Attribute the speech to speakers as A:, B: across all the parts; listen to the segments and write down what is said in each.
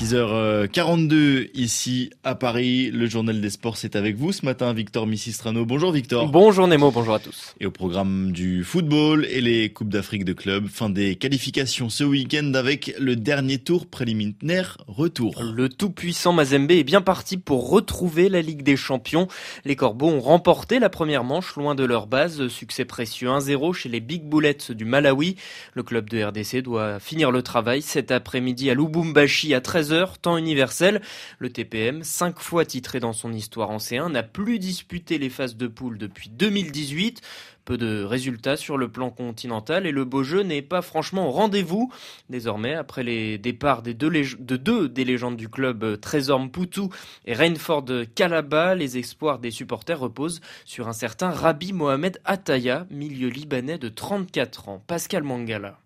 A: 6h42 ici à Paris. Le journal des sports, c'est avec vous ce matin, Victor Missistrano. Bonjour Victor.
B: Bonjour Nemo, bonjour à tous.
A: Et au programme du football et les Coupes d'Afrique de club, fin des qualifications ce week-end avec le dernier tour préliminaire retour.
B: Le tout-puissant Mazembe est bien parti pour retrouver la Ligue des Champions. Les Corbeaux ont remporté la première manche loin de leur base. Succès précieux 1-0 chez les Big Bullets du Malawi. Le club de RDC doit finir le travail cet après-midi à Lubumbashi à 13h, temps universel. Le TPM, cinq fois titré dans son histoire en C1, n'a plus disputé les phases de poule depuis 2018. Peu de résultats sur le plan continental et le beau jeu n'est pas franchement au rendez-vous. Désormais, après les départs des deux de deux des légendes du club, Trésor Mputu et Rainford Kalaba, les espoirs des supporters reposent sur un certain Rabbi Mohamed Ataya, milieu libanais de 34 ans. Pascal Mangala.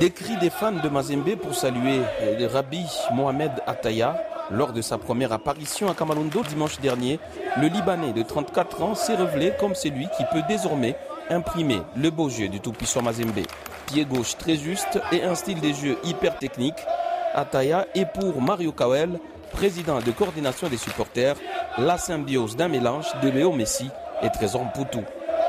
C: Des cris des fans de Mazembe pour saluer le Rabbi Mohamed Ataya. Lors de sa première apparition à Kamalondo dimanche dernier, le Libanais de 34 ans s'est révélé comme celui qui peut désormais imprimer le beau jeu du tout-puissant Mazembe. Pied gauche très juste et un style de jeu hyper technique. Ataya est pour Mario Kawel, président de coordination des supporters, la symbiose d'un mélange de Léo Messi et Trésor Poutou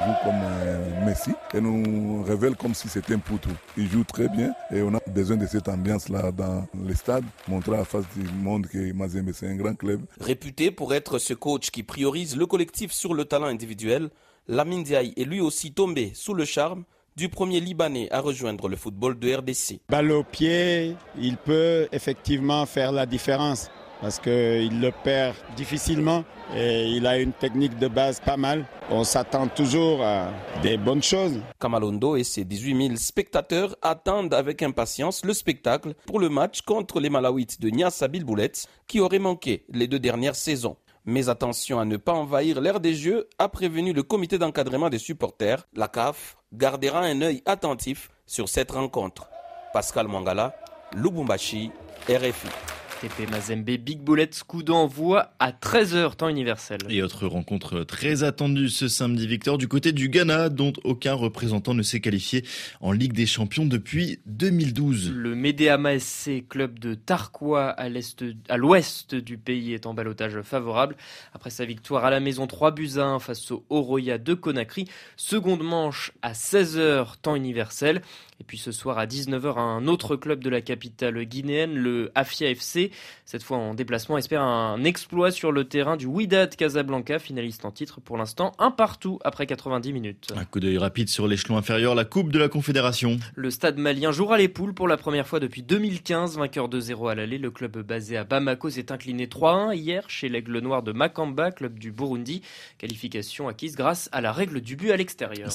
D: joue comme euh, Messi et nous révèle comme si c'était un poutou. Il joue très bien et on a besoin de cette ambiance-là dans les stades, montrer à la face du monde que Mazembe c'est un grand club.
C: Réputé pour être ce coach qui priorise le collectif sur le talent individuel, Lamine Diaye est lui aussi tombé sous le charme du premier Libanais à rejoindre le football de RDC.
E: Balle au pied, il peut effectivement faire la différence parce qu'il le perd difficilement et il a une technique de base pas mal. On s'attend toujours à des bonnes choses.
C: Kamalondo et ses 18 000 spectateurs attendent avec impatience le spectacle pour le match contre les Malawites de Niassa Bilboulet qui auraient manqué les deux dernières saisons. Mais attention à ne pas envahir l'air des jeux, a prévenu le comité d'encadrement des supporters. La CAF gardera un œil attentif sur cette rencontre. Pascal Mangala, Lubumbashi, RFI.
B: TP Mazembe Big Bullet coup d'envoi à 13h temps universel.
A: Et autre rencontre très attendue ce samedi Victor du côté du Ghana dont aucun représentant ne s'est qualifié en Ligue des Champions depuis 2012.
B: Le Medeama SC club de Tarkwa à l'ouest du pays est en balotage favorable après sa victoire à la maison 3 buts à 1 face au Oroya de Conakry. Seconde manche à 16h temps universel et puis ce soir à 19h un autre club de la capitale guinéenne le Afia FC cette fois en déplacement, espère un exploit sur le terrain du Wydad Casablanca, finaliste en titre pour l'instant, un partout après 90 minutes.
A: Un coup d'œil rapide sur l'échelon inférieur, la Coupe de la Confédération.
B: Le stade malien jouera les poules pour la première fois depuis 2015, vainqueur de 0 à l'aller. Le club basé à Bamako s'est incliné 3-1 hier chez l'Aigle Noir de Makamba, club du Burundi. Qualification acquise grâce à la règle du but à l'extérieur.